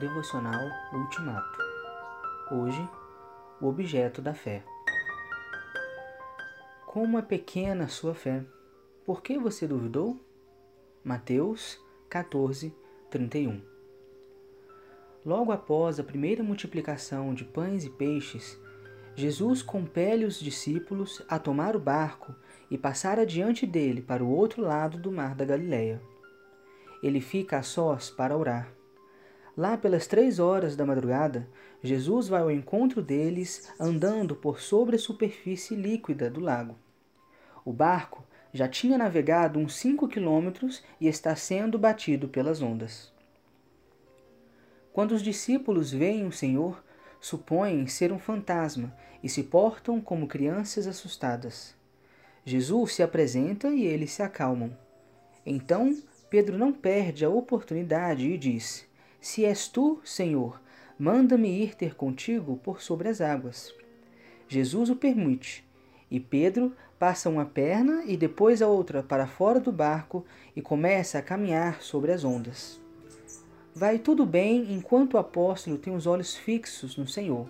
Devocional Ultimato. Hoje, o objeto da fé. Como é pequena a sua fé. Por que você duvidou? Mateus 14, 31. Logo após a primeira multiplicação de pães e peixes, Jesus compele os discípulos a tomar o barco e passar adiante dele para o outro lado do mar da Galileia. Ele fica a sós para orar. Lá pelas três horas da madrugada, Jesus vai ao encontro deles andando por sobre a superfície líquida do lago. O barco já tinha navegado uns cinco quilômetros e está sendo batido pelas ondas. Quando os discípulos veem o Senhor, supõem ser um fantasma e se portam como crianças assustadas. Jesus se apresenta e eles se acalmam. Então, Pedro não perde a oportunidade e diz: se és tu, Senhor, manda-me ir ter contigo por sobre as águas. Jesus o permite, e Pedro passa uma perna e depois a outra para fora do barco e começa a caminhar sobre as ondas. Vai tudo bem enquanto o apóstolo tem os olhos fixos no Senhor.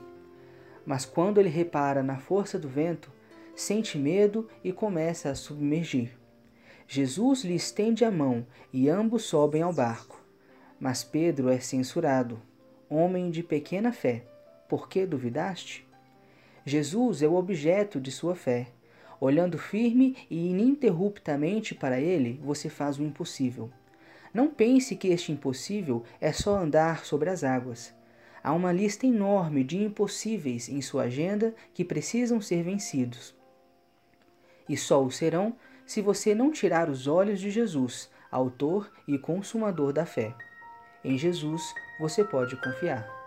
Mas quando ele repara na força do vento, sente medo e começa a submergir. Jesus lhe estende a mão e ambos sobem ao barco. Mas Pedro é censurado. Homem de pequena fé, por que duvidaste? Jesus é o objeto de sua fé. Olhando firme e ininterruptamente para ele, você faz o impossível. Não pense que este impossível é só andar sobre as águas. Há uma lista enorme de impossíveis em sua agenda que precisam ser vencidos. E só o serão se você não tirar os olhos de Jesus, autor e consumador da fé. Em Jesus você pode confiar.